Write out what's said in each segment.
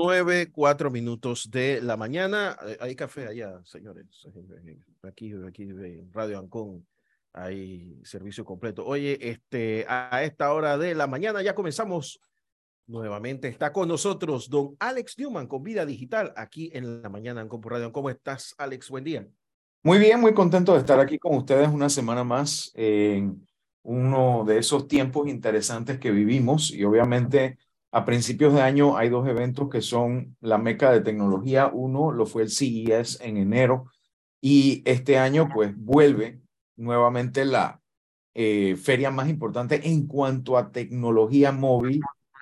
Nueve, cuatro minutos de la mañana. Eh, Hay café allá, señores. Aquí, aquí en Radio Ancón hay servicio completo. Oye, este, a esta hora de la mañana ya comenzamos. Nuevamente está con nosotros don Alex Newman con Vida Digital aquí en la mañana Ancón por Radio. ¿Cómo estás, Alex? Buen día. Muy bien, muy contento de estar aquí con ustedes una semana más en uno de esos tiempos interesantes que vivimos y obviamente a principios de año hay dos eventos que son la meca de tecnología. Uno lo fue el CES en enero y este año pues vuelve nuevamente la eh, feria más importante en cuanto a tecnología móvil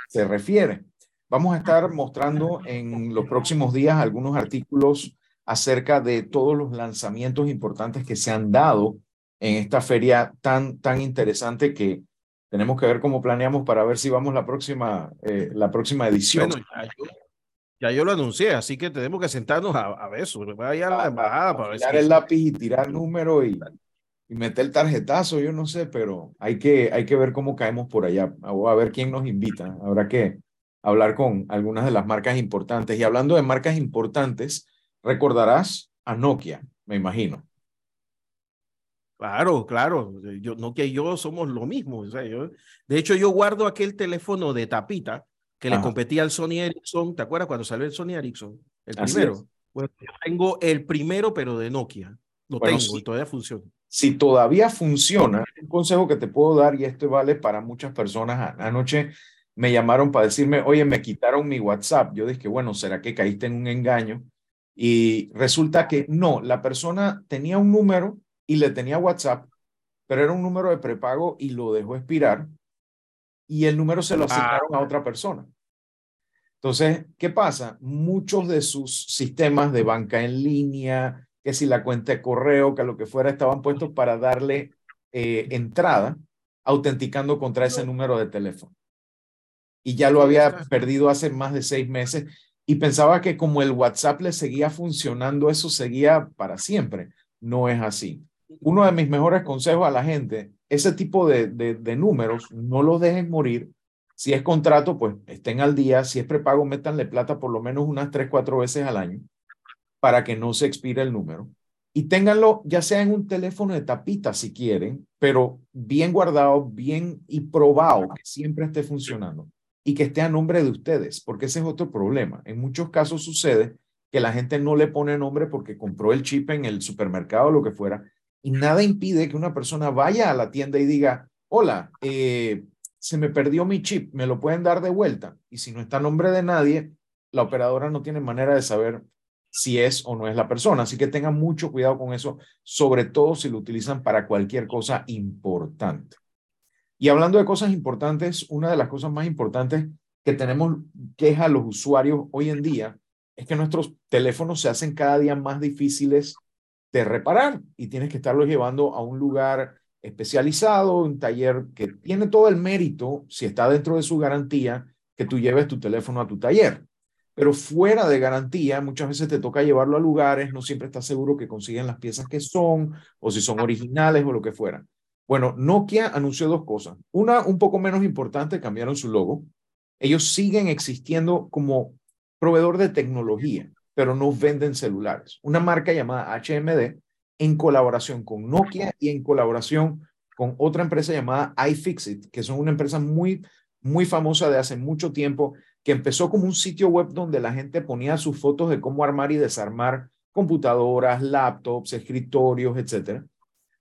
se refiere. Vamos a estar mostrando en los próximos días algunos artículos acerca de todos los lanzamientos importantes que se han dado en esta feria tan, tan interesante que tenemos que ver cómo planeamos para ver si vamos la próxima, eh, la próxima edición. Bueno, ya, yo, lo anuncié, así que tenemos que sentarnos a, a ver eso. Vaya a la embajada para ver tirar el lápiz y tirar número y, y meter el tarjetazo, yo no sé, pero hay que, hay que ver cómo caemos por allá. A ver quién nos invita. Habrá que hablar con algunas de las marcas importantes. Y hablando de marcas importantes, recordarás a Nokia, me imagino. Claro, claro. Yo, Nokia y yo somos lo mismo. O sea, yo, de hecho, yo guardo aquel teléfono de tapita que le competía al Sony Ericsson. ¿Te acuerdas cuando salió el Sony Ericsson? El primero. Bueno, yo tengo el primero, pero de Nokia. Lo tengo y todavía funciona. Si todavía funciona, un consejo que te puedo dar, y esto vale para muchas personas. Anoche me llamaron para decirme, oye, me quitaron mi WhatsApp. Yo dije, bueno, ¿será que caíste en un engaño? Y resulta que no, la persona tenía un número y le tenía WhatsApp, pero era un número de prepago y lo dejó expirar y el número se lo ah. asignaron a otra persona. Entonces, ¿qué pasa? Muchos de sus sistemas de banca en línea, que si la cuenta de correo, que lo que fuera, estaban puestos para darle eh, entrada, autenticando contra ese número de teléfono. Y ya lo había perdido hace más de seis meses y pensaba que como el WhatsApp le seguía funcionando, eso seguía para siempre. No es así uno de mis mejores consejos a la gente, ese tipo de, de, números, no los dejen morir. Si es contrato, pues estén al día. Si es prepago, métanle plata por lo menos unas tres, cuatro veces al año para que no se expire el número. Y ténganlo ya sea en un teléfono de tapita si quieren, pero bien guardado, bien y probado que siempre esté funcionando y que esté a nombre de ustedes, porque ese es otro problema. En muchos casos sucede que la gente no le pone nombre porque compró el chip en el supermercado o lo que fuera y nada impide que una persona vaya a la tienda y diga, hola, eh, se me perdió mi chip, ¿me lo pueden dar de vuelta? Y si no está a nombre de nadie, la operadora no tiene manera de saber si es o no es la persona. Así que tengan mucho cuidado con eso, sobre todo si lo utilizan para cualquier cosa importante. Y hablando de cosas importantes, una de las cosas más importantes que tenemos queja a los usuarios hoy en día es que nuestros teléfonos se hacen cada día más difíciles de reparar y tienes que estarlo llevando a un lugar especializado, un taller que tiene todo el mérito, si está dentro de su garantía, que tú lleves tu teléfono a tu taller. Pero fuera de garantía, muchas veces te toca llevarlo a lugares, no siempre estás seguro que consiguen las piezas que son, o si son originales o lo que fuera. Bueno, Nokia anunció dos cosas. Una, un poco menos importante, cambiaron su logo. Ellos siguen existiendo como proveedor de tecnología pero no venden celulares. Una marca llamada HMD en colaboración con Nokia y en colaboración con otra empresa llamada iFixit, que son una empresa muy, muy famosa de hace mucho tiempo, que empezó como un sitio web donde la gente ponía sus fotos de cómo armar y desarmar computadoras, laptops, escritorios, etcétera.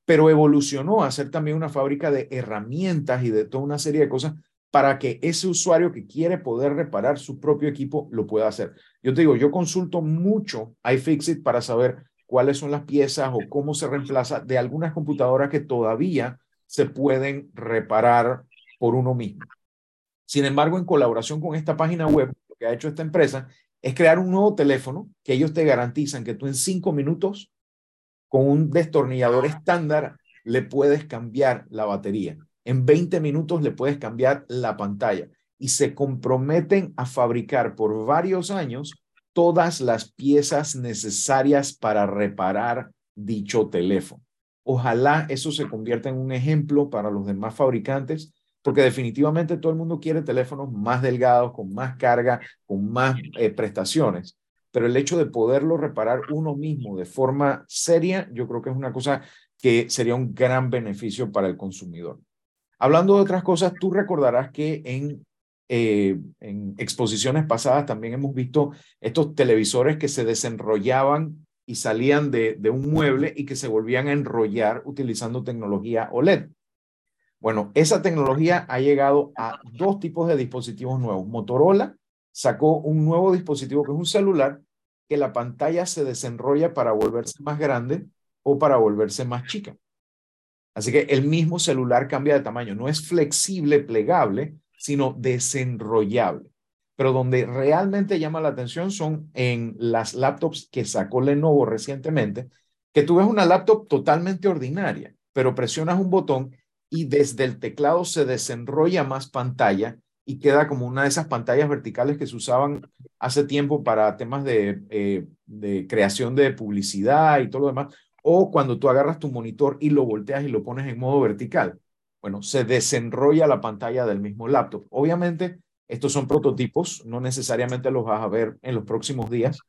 Pero evolucionó a ser también una fábrica de herramientas y de toda una serie de cosas para que ese usuario que quiere poder reparar su propio equipo lo pueda hacer. Yo te digo, yo consulto mucho iFixit para saber cuáles son las piezas o cómo se reemplaza de algunas computadoras que todavía se pueden reparar por uno mismo. Sin embargo, en colaboración con esta página web, lo que ha hecho esta empresa es crear un nuevo teléfono que ellos te garantizan que tú en cinco minutos, con un destornillador estándar, le puedes cambiar la batería en 20 minutos le puedes cambiar la pantalla y se comprometen a fabricar por varios años todas las piezas necesarias para reparar dicho teléfono. Ojalá eso se convierta en un ejemplo para los demás fabricantes porque definitivamente todo el mundo quiere teléfonos más delgados, con más carga, con más eh, prestaciones, pero el hecho de poderlo reparar uno mismo de forma seria, yo creo que es una cosa que sería un gran beneficio para el consumidor. Hablando de otras cosas, tú recordarás que en, eh, en exposiciones pasadas también hemos visto estos televisores que se desenrollaban y salían de, de un mueble y que se volvían a enrollar utilizando tecnología OLED. Bueno, esa tecnología ha llegado a dos tipos de dispositivos nuevos. Motorola sacó un nuevo dispositivo que es un celular que la pantalla se desenrolla para volverse más grande o para volverse más chica. Así que el mismo celular cambia de tamaño. No es flexible, plegable, sino desenrollable. Pero donde realmente llama la atención son en las laptops que sacó Lenovo recientemente, que tú ves una laptop totalmente ordinaria, pero presionas un botón y desde el teclado se desenrolla más pantalla y queda como una de esas pantallas verticales que se usaban hace tiempo para temas de, eh, de creación de publicidad y todo lo demás, o cuando tú agarras tu monitor y lo volteas y lo pones en modo vertical. Bueno, se desenrolla la pantalla del mismo laptop. Obviamente, estos son prototipos, no necesariamente los vas a ver en los próximos días,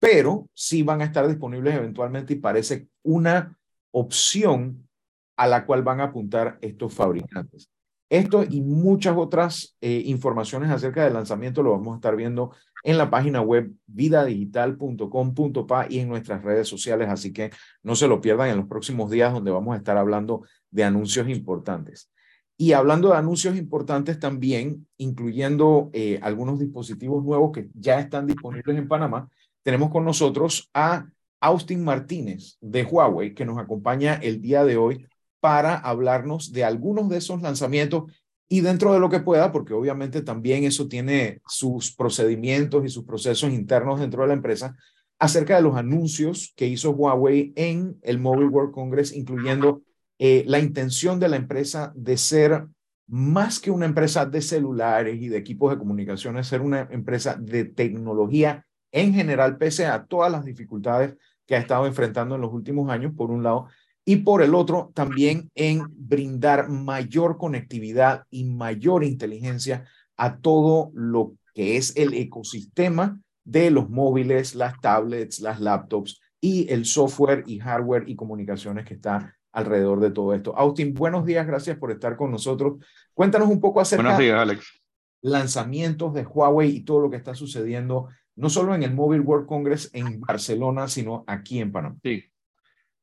pero sí van a estar disponibles eventualmente y parece una opción a la cual van a apuntar estos fabricantes. Esto y muchas otras eh, informaciones acerca del lanzamiento lo vamos a estar viendo en la página web vidadigital.com.pa y en nuestras redes sociales, así que no se lo pierdan en los próximos días donde vamos a estar hablando de anuncios importantes. Y hablando de anuncios importantes también, incluyendo eh, algunos dispositivos nuevos que ya están disponibles en Panamá, tenemos con nosotros a Austin Martínez de Huawei, que nos acompaña el día de hoy para hablarnos de algunos de esos lanzamientos y dentro de lo que pueda, porque obviamente también eso tiene sus procedimientos y sus procesos internos dentro de la empresa, acerca de los anuncios que hizo Huawei en el Mobile World Congress, incluyendo eh, la intención de la empresa de ser más que una empresa de celulares y de equipos de comunicaciones, ser una empresa de tecnología en general, pese a todas las dificultades que ha estado enfrentando en los últimos años, por un lado, y por el otro también en brindar mayor conectividad y mayor inteligencia a todo lo que es el ecosistema de los móviles, las tablets, las laptops y el software y hardware y comunicaciones que está alrededor de todo esto. Austin, buenos días, gracias por estar con nosotros. Cuéntanos un poco acerca buenos días, Alex. lanzamientos de Huawei y todo lo que está sucediendo, no solo en el Mobile World Congress en Barcelona, sino aquí en Panamá. Sí,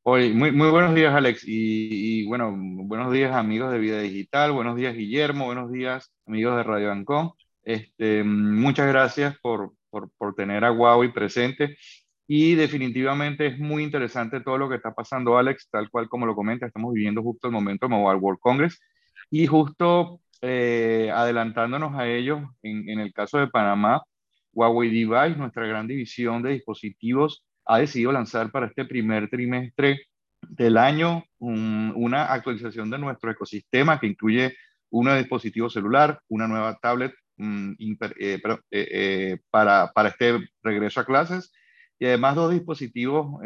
Hoy, muy, muy buenos días, Alex. Y, bueno, buenos días, amigos de Vida Digital. Buenos días, Guillermo. Buenos días, amigos de Radio Ancon. Este, muchas gracias por, por, por, tener a Huawei presente. Y definitivamente es muy interesante todo lo que está pasando, Alex, tal cual como lo comenta. Estamos viviendo justo el momento de Mobile World Congress. Y justo eh, adelantándonos a ellos, en, en el caso de Panamá, Huawei Device, nuestra gran división de dispositivos ha decidido lanzar para este primer trimestre del año una actualización de nuestro ecosistema que incluye un dispositivo celular, una nueva tablet mm, eh, eh, eh, para, para este regreso a clases y además dos dispositivos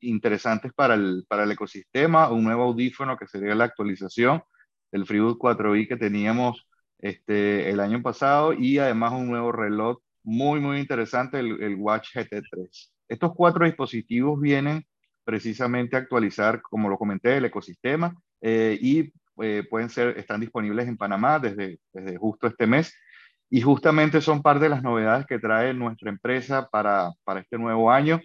interesantes para el, para el ecosistema, un nuevo audífono que sería la actualización del FreeBoot 4i que teníamos este, el año pasado y además un nuevo reloj muy, muy interesante, el, el Watch GT3. Estos cuatro dispositivos vienen precisamente a actualizar, como lo comenté, el ecosistema eh, y eh, pueden ser, están disponibles en Panamá desde, desde justo este mes y justamente son parte de las novedades que trae nuestra empresa para, para este nuevo año,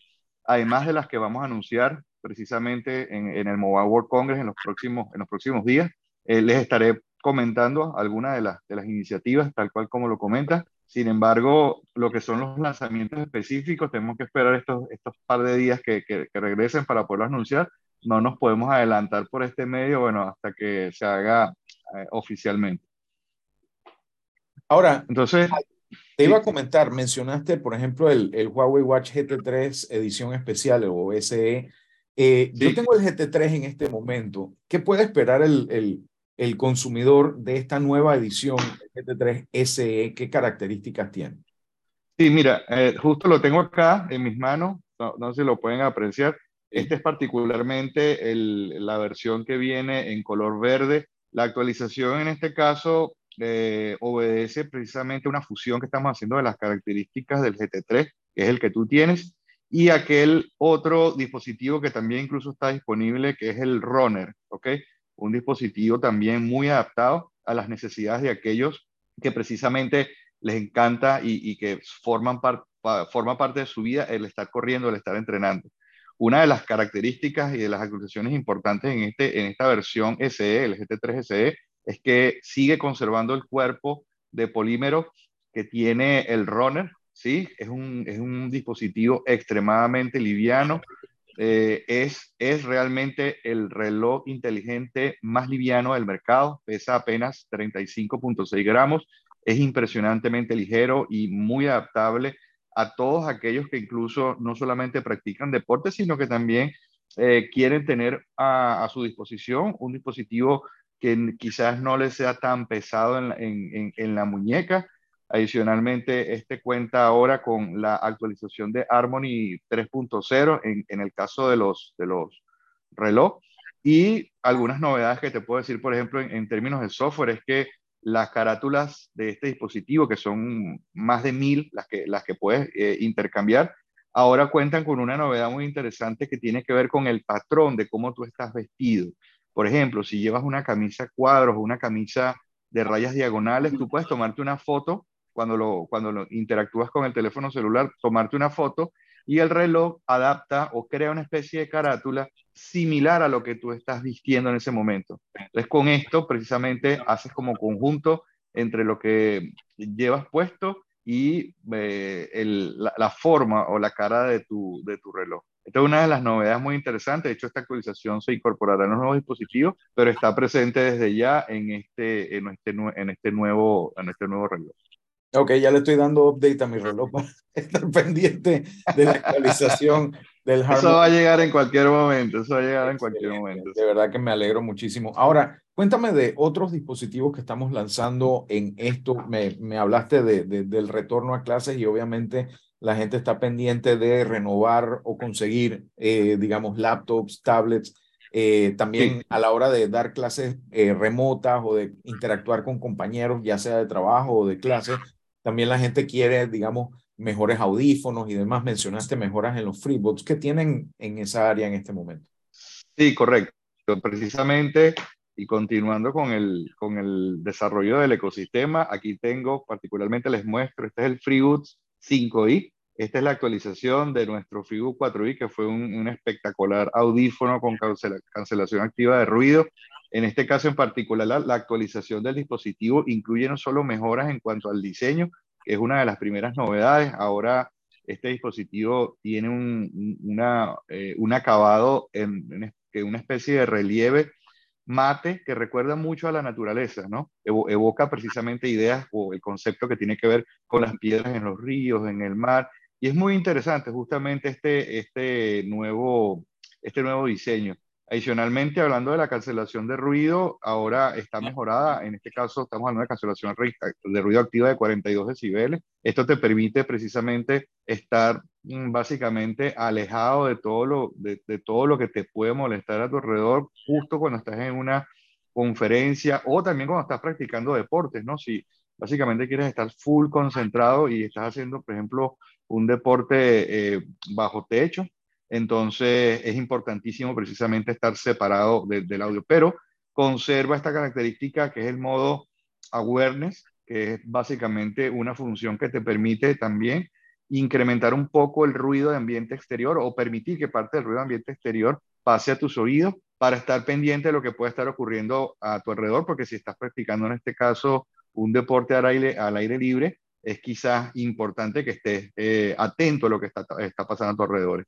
además de las que vamos a anunciar precisamente en, el Mobile World Congress en los próximos, en los próximos días. Eh, les estaré comentando algunas de las, de las iniciativas, tal cual como lo comenta. Sin embargo, lo que son los lanzamientos específicos, tenemos que esperar estos, estos par de días que, que, regresen para poderlo anunciar. No nos podemos adelantar por este medio, bueno, hasta que se haga eh, oficialmente. Ahora, entonces, te iba a comentar, mencionaste, por ejemplo, el, el Huawei Watch GT3 edición especial o SE. Eh, Yo tengo el GT3 en este momento. ¿Qué puede esperar el, el, el consumidor de esta nueva edición GT3 SE? ¿Qué características tiene? Sí, mira, eh, justo lo tengo acá en mis manos, no, sé si lo pueden apreciar. Este es particularmente el, la versión que viene en color verde La actualización en este caso eh, obedece precisamente una fusión que estamos haciendo de las características del GT3, que es el que tú tienes, y aquel otro dispositivo que también incluso está disponible, que es el Runner, ¿ok? Un dispositivo también muy adaptado a las necesidades de aquellos que precisamente les encanta y, que forman forma parte de su vida el estar corriendo, el estar entrenando. Una de las características y de las actualizaciones importantes en, este, en esta versión SE, el GT3 SE, es que sigue conservando el cuerpo de polímero que tiene el runner, ¿sí? Es un, es un dispositivo extremadamente liviano, eh, es, es realmente el reloj inteligente más liviano del mercado, pesa apenas 35.6 gramos, es impresionantemente ligero y muy adaptable a todos aquellos que incluso no solamente practican deporte, sino que también eh, quieren tener a, a, su disposición un dispositivo que quizás no les sea tan pesado en, en, en, la muñeca. Adicionalmente, este cuenta ahora con la actualización de Harmony 3.0 en, en, el caso de los, de los reloj. Y algunas novedades que te puedo decir, por ejemplo, en, términos de software, es que las carátulas de este dispositivo, que son más de mil las que, las que puedes eh, intercambiar, ahora cuentan con una novedad muy interesante que tiene que ver con el patrón de cómo tú estás vestido. Por ejemplo, si llevas una camisa cuadros o una camisa de rayas diagonales, tú puedes tomarte una foto cuando lo, cuando lo interactúas con el teléfono celular, tomarte una foto y el reloj adapta o crea una especie de carátula similar a lo que tú estás vistiendo en ese momento. Entonces, con esto precisamente haces como conjunto entre lo que llevas puesto y eh, la, forma o la cara de tu, de tu reloj. Esta es una de las novedades muy interesantes. De hecho, esta actualización se incorporará en los nuevos dispositivos, pero está presente desde ya en este, en este, en este, nuevo, en este nuevo reloj. Ok, ya le estoy dando update a mi reloj para estar pendiente de la actualización del hardware. Eso va a llegar en cualquier momento, eso va a llegar en cualquier momento. De verdad que me alegro muchísimo. Ahora, cuéntame de otros dispositivos que estamos lanzando en esto. Me, me hablaste de, del retorno a clases y obviamente la gente está pendiente de renovar o conseguir, eh, digamos, laptops, tablets. Eh, también a la hora de dar clases eh, remotas o de interactuar con compañeros, ya sea de trabajo o de clase, también la gente quiere, digamos, mejores audífonos y demás. Mencionaste mejoras en los FreeBooks. ¿Qué tienen en esa área en este momento? Sí, correcto. Precisamente, y continuando con el, con el desarrollo del ecosistema, aquí tengo, particularmente les muestro, este es el FreeBooks 5i. Esta es la actualización de nuestro FreeBook 4i, que fue un espectacular audífono con cancelación activa de ruido en este caso en particular, la, actualización del dispositivo incluye no solo mejoras en cuanto al diseño, que es una de las primeras novedades. Ahora este dispositivo tiene un, una, eh, un acabado en, en, una especie de relieve mate que recuerda mucho a la naturaleza, ¿no? evoca precisamente ideas o el concepto que tiene que ver con las piedras en los ríos, en el mar. Y es muy interesante justamente este, este, nuevo, este nuevo diseño. Adicionalmente, hablando de la cancelación de ruido, ahora está mejorada. En este caso, estamos hablando de cancelación de ruido activa de 42 decibeles. Esto te permite precisamente estar mm, básicamente alejado de todo, lo, de, todo lo que te puede molestar a tu alrededor, justo cuando estás en una conferencia o también cuando estás practicando deportes, ¿no? Si básicamente quieres estar full concentrado y estás haciendo, por ejemplo, un deporte eh, bajo techo, entonces es importantísimo precisamente estar separado del audio, pero conserva esta característica que es el modo awareness, que es básicamente una función que te permite también incrementar un poco el ruido de ambiente exterior o permitir que parte del ruido de ambiente exterior pase a tus oídos para estar pendiente de lo que puede estar ocurriendo a tu alrededor, porque si estás practicando en este caso un deporte al aire, al aire libre, es quizás importante que estés eh, atento a lo que está, está pasando a tu alrededor.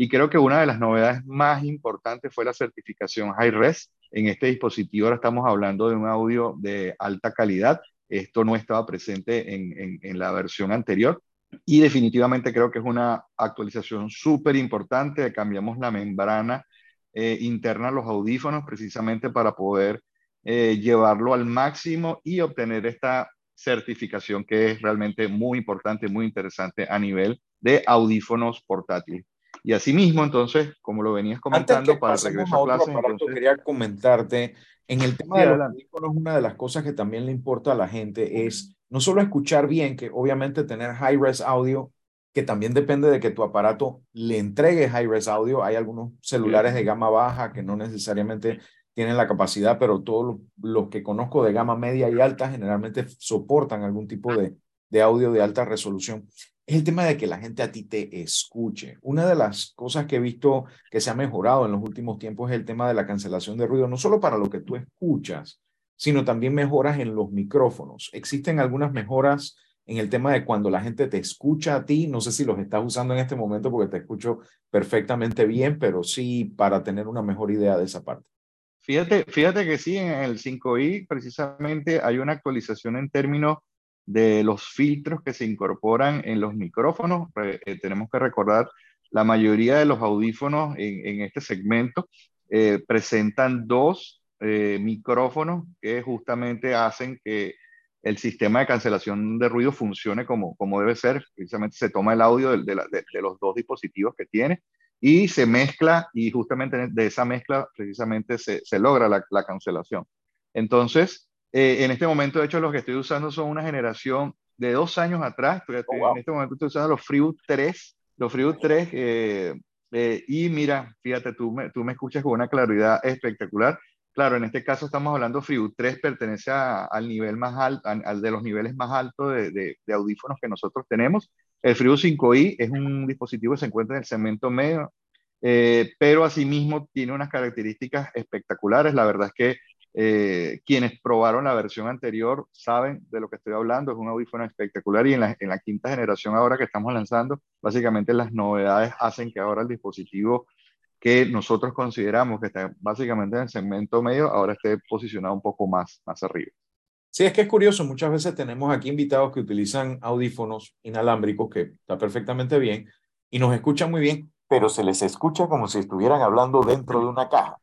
Y creo que una de las novedades más importantes fue la certificación Hi-Res. En este dispositivo ahora estamos hablando de un audio de alta calidad. Esto no estaba presente en, en, la versión anterior. Y definitivamente creo que es una actualización súper importante. Cambiamos la membrana eh, interna a los audífonos precisamente para poder eh, llevarlo al máximo y obtener esta certificación que es realmente muy importante, muy interesante a nivel de audífonos portátiles. Y asimismo, entonces, como lo venías comentando, para regresar a clase, quería comentarte En el tema de los audífonos, una de las cosas que también le importa a la gente es no solo escuchar bien, que obviamente tener high-res audio, que también depende de que tu aparato le entregue high-res audio. Hay algunos celulares de gama baja que no necesariamente tienen la capacidad, pero todos los que conozco de gama media y alta generalmente soportan algún tipo de, de audio de alta resolución. Es el tema de que la gente a ti te escuche. Una de las cosas que he visto que se ha mejorado en los últimos tiempos es el tema de la cancelación de ruido, no solo para lo que tú escuchas, sino también mejoras en los micrófonos. Existen algunas mejoras en el tema de cuando la gente te escucha a ti. No sé si los estás usando en este momento porque te escucho perfectamente bien, pero sí para tener una mejor idea de esa parte. Fíjate, fíjate que sí, en el 5i precisamente hay una actualización en términos de los filtros que se incorporan en los micrófonos. Eh, tenemos que recordar, la mayoría de los audífonos en, este segmento eh, presentan dos eh, micrófonos que justamente hacen que el sistema de cancelación de ruido funcione como, como debe ser. Precisamente se toma el audio de, los dos dispositivos que tiene y se mezcla y justamente de esa mezcla precisamente se, logra la, cancelación. Entonces, eh, en este momento, de hecho, los que estoy usando son una generación de dos años atrás. Oh, en este momento estoy usando los Freeboot 3, los Freeboot 3 eh, eh, y mira, fíjate, tú me, tú me escuchas con una claridad espectacular. Claro, en este caso estamos hablando Freeboot 3 pertenece al nivel más alto, al de los niveles más altos de, de, de audífonos que nosotros tenemos el Freeboot 5i es un dispositivo que se encuentra en el segmento medio, eh, pero asimismo tiene unas características espectaculares. La verdad es que eh, quienes probaron la versión anterior saben de lo que estoy hablando. Es un audífono espectacular y en la, en la quinta generación ahora que estamos lanzando, básicamente las novedades hacen que ahora el dispositivo que nosotros consideramos que está básicamente en el segmento medio, ahora esté posicionado un poco más, más arriba. Sí, es que es curioso, muchas veces tenemos aquí invitados que utilizan audífonos inalámbricos, que está perfectamente bien, y nos escuchan muy bien, pero se les escucha como si estuvieran hablando dentro de una caja.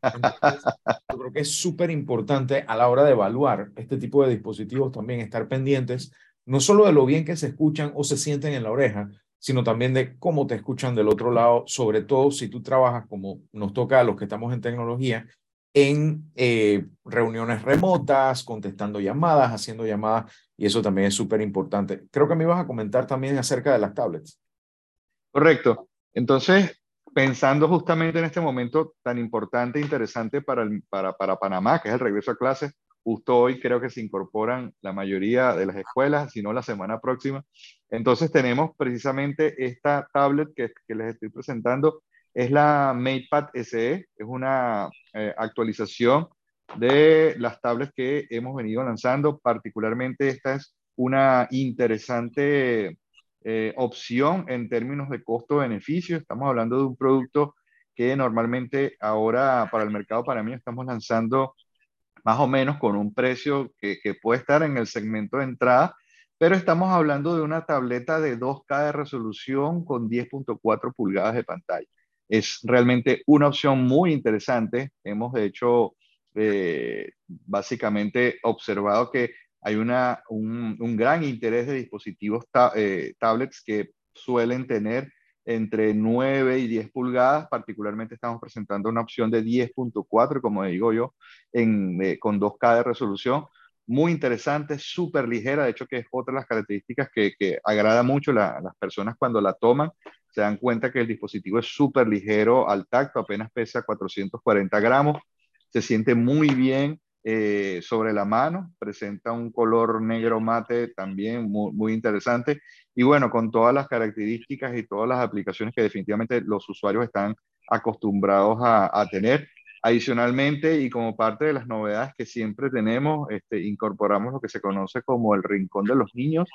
yo creo que es súper importante a la hora de evaluar este tipo de dispositivos también estar pendientes, no solo de lo bien que se escuchan o se sienten en la oreja, sino también de cómo te escuchan del otro lado, sobre todo si tú trabajas como nos toca a los que estamos en tecnología, en eh, reuniones remotas, contestando llamadas, haciendo llamadas, y eso también es súper importante. Creo que me ibas a comentar también acerca de las tablets. Correcto. Entonces, pensando justamente en este momento tan importante e interesante para, para, para Panamá, que es el regreso a clases, justo hoy creo que se incorporan la mayoría de las escuelas, si no la semana próxima. Entonces tenemos precisamente esta tablet que, les estoy presentando, es la MatePad SE, es una eh, actualización de las tablets que hemos venido lanzando, particularmente esta es una interesante eh, opción en términos de costo-beneficio. Estamos hablando de un producto que normalmente ahora para el mercado para mí estamos lanzando más o menos con un precio que, que puede estar en el segmento de entrada, pero estamos hablando de una tableta de 2K de resolución con 10.4 pulgadas de pantalla es realmente una opción muy interesante. Hemos, de hecho, eh, básicamente observado que hay una, un, gran interés de dispositivos eh, tablets que suelen tener entre 9 y 10 pulgadas. Particularmente estamos presentando una opción de 10.4, como digo yo, en, eh, con 2K de resolución. Muy interesante, súper ligera, de hecho que es otra de las características que, que agrada mucho a las personas cuando la toman se dan cuenta que el dispositivo es súper ligero al tacto, apenas pesa 440 gramos, se siente muy bien eh, sobre la mano, presenta un color negro mate también muy, interesante y bueno, con todas las características y todas las aplicaciones que definitivamente los usuarios están acostumbrados a, tener. Adicionalmente, y como parte de las novedades que siempre tenemos, este, incorporamos lo que se conoce como el rincón de los niños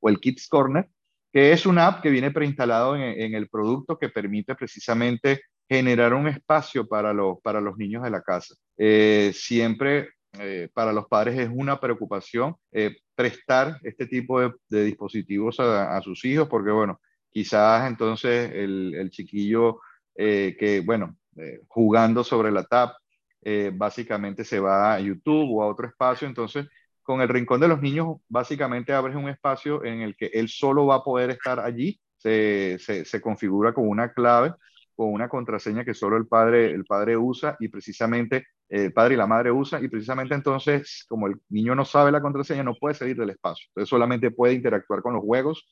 o el Kids Corner, que es una app que viene preinstalado en, el producto que permite precisamente generar un espacio para, para los niños de la casa. Eh, siempre eh, para los padres es una preocupación eh, prestar este tipo de, dispositivos a, sus hijos, porque bueno, quizás entonces el, chiquillo que, bueno, jugando sobre la tab, básicamente se va a YouTube o a otro espacio, entonces con el Rincón de los Niños, básicamente abres un espacio en el que él solo va a poder estar allí, se, se, configura con una clave con una contraseña que solo el padre, el padre usa y precisamente el padre y la madre usan y precisamente entonces como el niño no sabe la contraseña no puede salir del espacio, entonces solamente puede interactuar con los juegos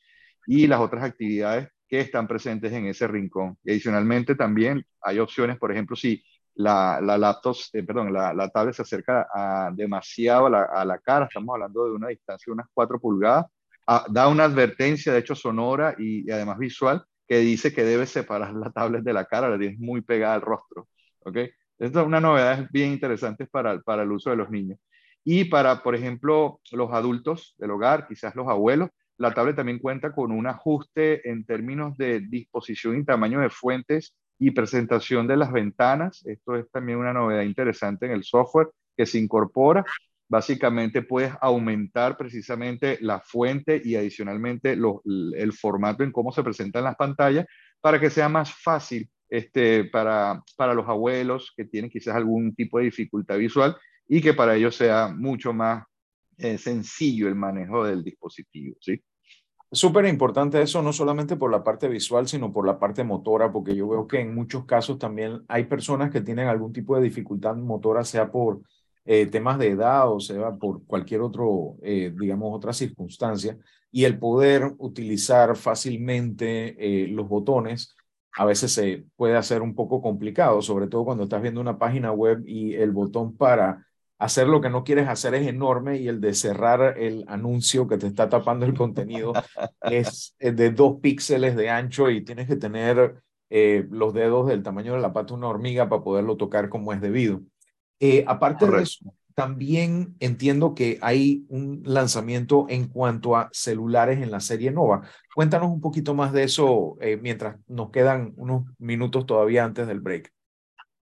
y las otras actividades que están presentes en ese rincón. Y adicionalmente también hay opciones, por ejemplo, si la, la laptop, eh, perdón, la, la, tablet se acerca a, demasiado a la, cara, estamos hablando de una distancia de unas 4 pulgadas, a, da una advertencia, de hecho sonora y, además visual, que dice que debe separar la tablet de la cara, la tienes muy pegada al rostro. ¿ok? Esta es una novedad bien interesante para, para el uso de los niños. Y para, por ejemplo, los adultos del hogar, quizás los abuelos, la tablet también cuenta con un ajuste en términos de disposición y tamaño de fuentes y presentación de las ventanas. Esto es también una novedad interesante en el software que se incorpora. Básicamente puedes aumentar precisamente la fuente y adicionalmente el formato en cómo se presentan las pantallas para que sea más fácil este, para, para los abuelos que tienen quizás algún tipo de dificultad visual y que para ellos sea mucho más eh, sencillo el manejo del dispositivo. ¿sí? Súper importante eso, no solamente por la parte visual, sino por la parte motora, porque yo veo que en muchos casos también hay personas que tienen algún tipo de dificultad motora, sea por eh, temas de edad o sea por cualquier otro, eh, digamos, otra circunstancia, y el poder utilizar fácilmente eh, los botones a veces se puede hacer un poco complicado, sobre todo cuando estás viendo una página web y el botón para hacer lo que no quieres hacer es enorme y el de cerrar el anuncio que te está tapando el contenido es de dos píxeles de ancho y tienes que tener los dedos del tamaño de la pata de una hormiga para poderlo tocar como es debido. Eh, aparte Correcto. de eso, también entiendo que hay un lanzamiento en cuanto a celulares en la serie Nova. Cuéntanos un poquito más de eso eh, mientras nos quedan unos minutos todavía antes del break.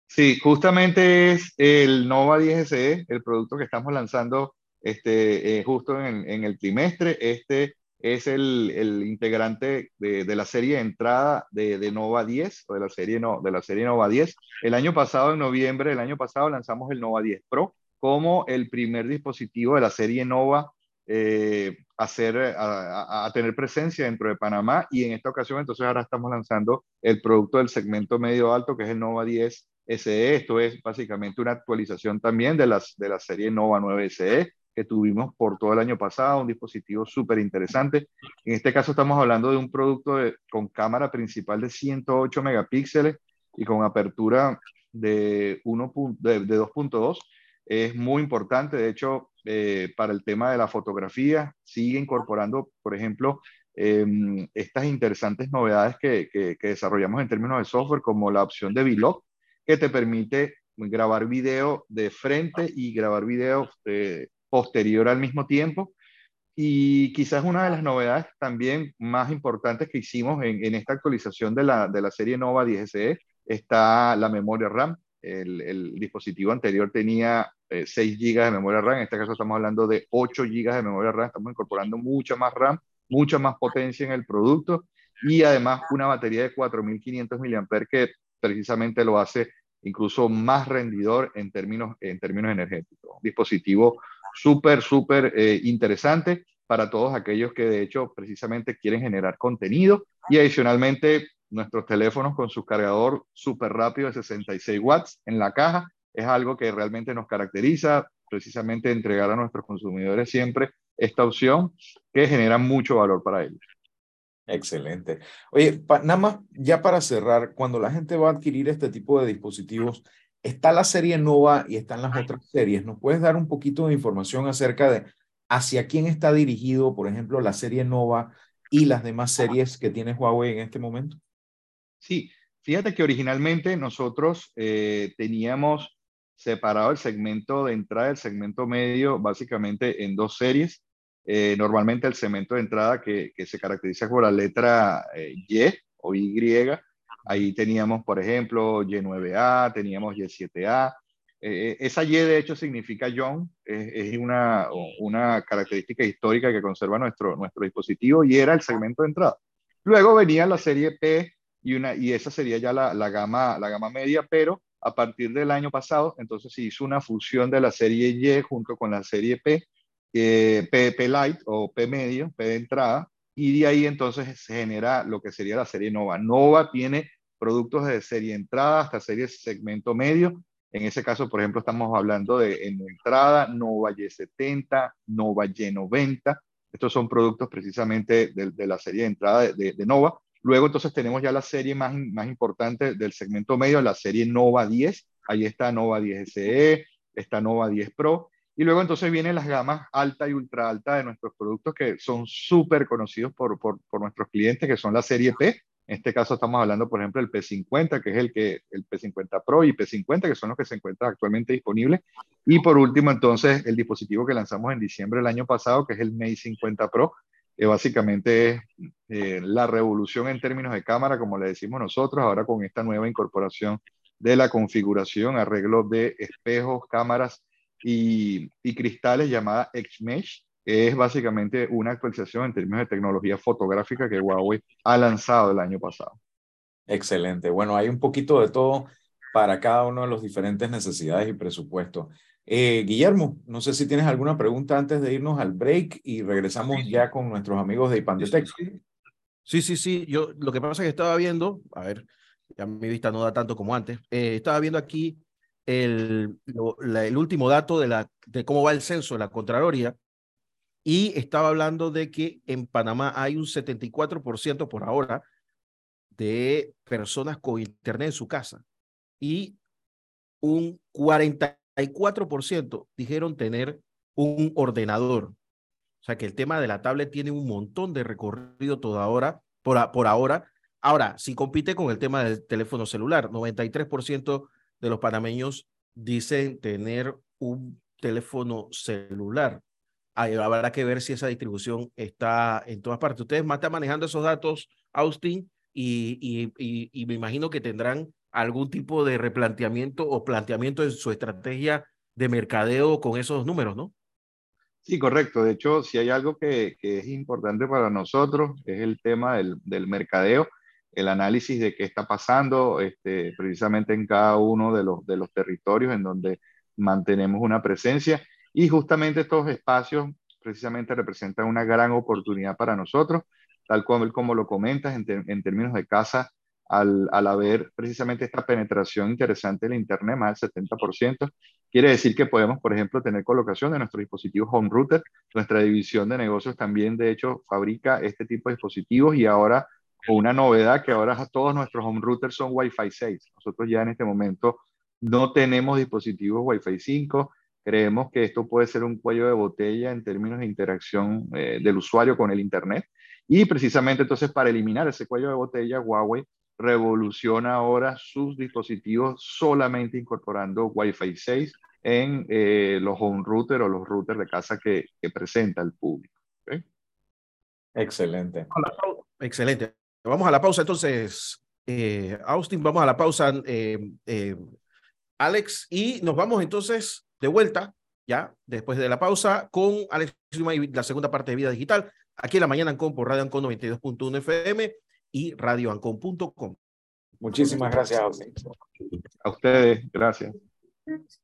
Sí, justamente es el Nova 10 SE, el producto que estamos lanzando este, eh, justo en, en, el trimestre. Este es el, el integrante de, de, la serie entrada de, de, Nova 10 o de la, serie no, de la serie Nova 10. El año pasado, en noviembre del año pasado, lanzamos el Nova 10 Pro como el primer dispositivo de la serie Nova eh, a, hacer, a, a, tener presencia dentro de Panamá y en esta ocasión entonces ahora estamos lanzando el producto del segmento medio alto que es el Nova 10 SE. Esto es básicamente una actualización también de, las, de la serie Nova 9 SE que tuvimos por todo el año pasado, un dispositivo súper interesante. En este caso estamos hablando de un producto de, con cámara principal de 108 megapíxeles y con apertura de, 1, de, de 2.2 es muy importante. De hecho, eh, para el tema de la fotografía, sigue incorporando, por ejemplo, eh, estas interesantes novedades que, que, que, desarrollamos en términos de software, como la opción de Vlog, que te permite grabar video de frente y grabar video eh, posterior al mismo tiempo. Y quizás una de las novedades también más importantes que hicimos en, esta actualización de la, de la serie Nova 10SE está la memoria RAM. El, el dispositivo anterior tenía eh, 6 GB de memoria RAM, en este caso estamos hablando de 8 GB de memoria RAM, estamos incorporando mucha más RAM, mucha más potencia en el producto y además una batería de 4500 mAh que precisamente lo hace incluso más rendidor en términos, en términos energéticos. Dispositivo súper, súper eh, interesante para todos aquellos que de hecho precisamente quieren generar contenido y adicionalmente nuestros teléfonos con su cargador súper rápido de 66 watts en la caja. Es algo que realmente nos caracteriza, precisamente entregar a nuestros consumidores siempre esta opción que genera mucho valor para ellos. Excelente. Oye, pa, nada más ya para cerrar, cuando la gente va a adquirir este tipo de dispositivos, está la serie Nova y están las otras series. ¿Nos puedes dar un poquito de información acerca de hacia quién está dirigido, por ejemplo, la serie Nova y las demás series que tiene Huawei en este momento? Sí, fíjate que originalmente nosotros eh, teníamos separado el segmento de entrada el segmento medio básicamente en dos series. Eh, normalmente el segmento de entrada que, que, se caracteriza por la letra eh, Y o Y, ahí teníamos, por ejemplo, Y9A, teníamos Y7A. Eh, esa Y de hecho significa John, es, es una, una característica histórica que conserva nuestro, nuestro dispositivo y era el segmento de entrada. Luego venía la serie P, y, una, y esa sería ya la, la, gama, la gama media, pero a partir del año pasado, entonces se hizo una fusión de la serie Y junto con la serie P, eh, P, o P medio, P de entrada, y de ahí entonces se genera lo que sería la serie Nova. Nova tiene productos de serie entrada hasta serie segmento medio. En ese caso, por ejemplo, estamos hablando de en entrada Nova Y70, Nova Y90. Estos son productos precisamente de, la serie de entrada de, de, Nova. Luego entonces tenemos ya la serie más, más importante del segmento medio, la serie Nova 10. Ahí está Nova 10 SE, está Nova 10 Pro. Y luego entonces vienen las gamas alta y ultra alta de nuestros productos que son súper conocidos por, por, por, nuestros clientes, que son la serie P. En este caso estamos hablando, por ejemplo, del P50, que es el, que, el P50 Pro y P50, que son los que se encuentran actualmente disponibles. Y por último, entonces, el dispositivo que lanzamos en diciembre del año pasado, que es el Mate 50 Pro, que básicamente es eh, la revolución en términos de cámara, como le decimos nosotros, ahora con esta nueva incorporación de la configuración, arreglo de espejos, cámaras y, cristales llamada XMesh. Es básicamente una actualización en términos de tecnología fotográfica que Huawei ha lanzado el año pasado. Excelente. Bueno, hay un poquito de todo para cada uno de los diferentes necesidades y presupuestos. Eh, Guillermo, no sé si tienes alguna pregunta antes de irnos al break y regresamos ya con nuestros amigos de Ipandetec. Sí, sí, sí. Yo lo que pasa es que estaba viendo, a ver, ya mi vista no da tanto como antes, eh, estaba viendo aquí el, el último dato de, la, de cómo va el censo de la Contraloría y estaba hablando de que en Panamá hay un 74% por ahora de personas con internet en su casa y un 44% dijeron tener un ordenador. O sea que el tema de la tablet tiene un montón de recorrido toda por, por ahora. Ahora, si compite con el tema del teléfono celular, 93% de los panameños dicen tener un teléfono celular. habrá que ver si esa distribución está en todas partes. Ustedes están manejando esos datos, Austin, y, y, y, me imagino que tendrán algún tipo de replanteamiento o planteamiento en su estrategia de mercadeo con esos números, ¿no? Sí, correcto. De hecho, si hay algo que, que es importante para nosotros, es el tema del, del mercadeo el análisis de qué está pasando este, precisamente en cada uno de los, de los territorios en donde mantenemos una presencia y justamente estos espacios precisamente representan una gran oportunidad para nosotros, tal como, como lo comentas en, en términos de casa, al, al, haber precisamente esta penetración interesante en Internet, más del 70%, quiere decir que podemos, por ejemplo, tener colocación de nuestros dispositivos home router. Nuestra división de negocios también, de hecho, fabrica este tipo de dispositivos y ahora o una novedad que ahora todos nuestros home routers son Wi-Fi 6. Nosotros ya en este momento no tenemos dispositivos Wi-Fi 5. Creemos que esto puede ser un cuello de botella en términos de interacción eh, del usuario con el Internet. Y precisamente entonces para eliminar ese cuello de botella, Huawei revoluciona ahora sus dispositivos solamente incorporando Wi-Fi 6 en eh, los home routers o los routers de casa que, que presenta el público. Excelente. Excelente. Vamos a la pausa entonces, eh, Austin, vamos a la pausa, eh, eh, Alex, y nos vamos entonces de vuelta, ya, después de la pausa, con Alex y la segunda parte de Vida Digital, aquí en la mañana Ancon por Radio Ancon 92.1 FM y radioancon.com. Muchísimas gracias, Austin. A ustedes, gracias.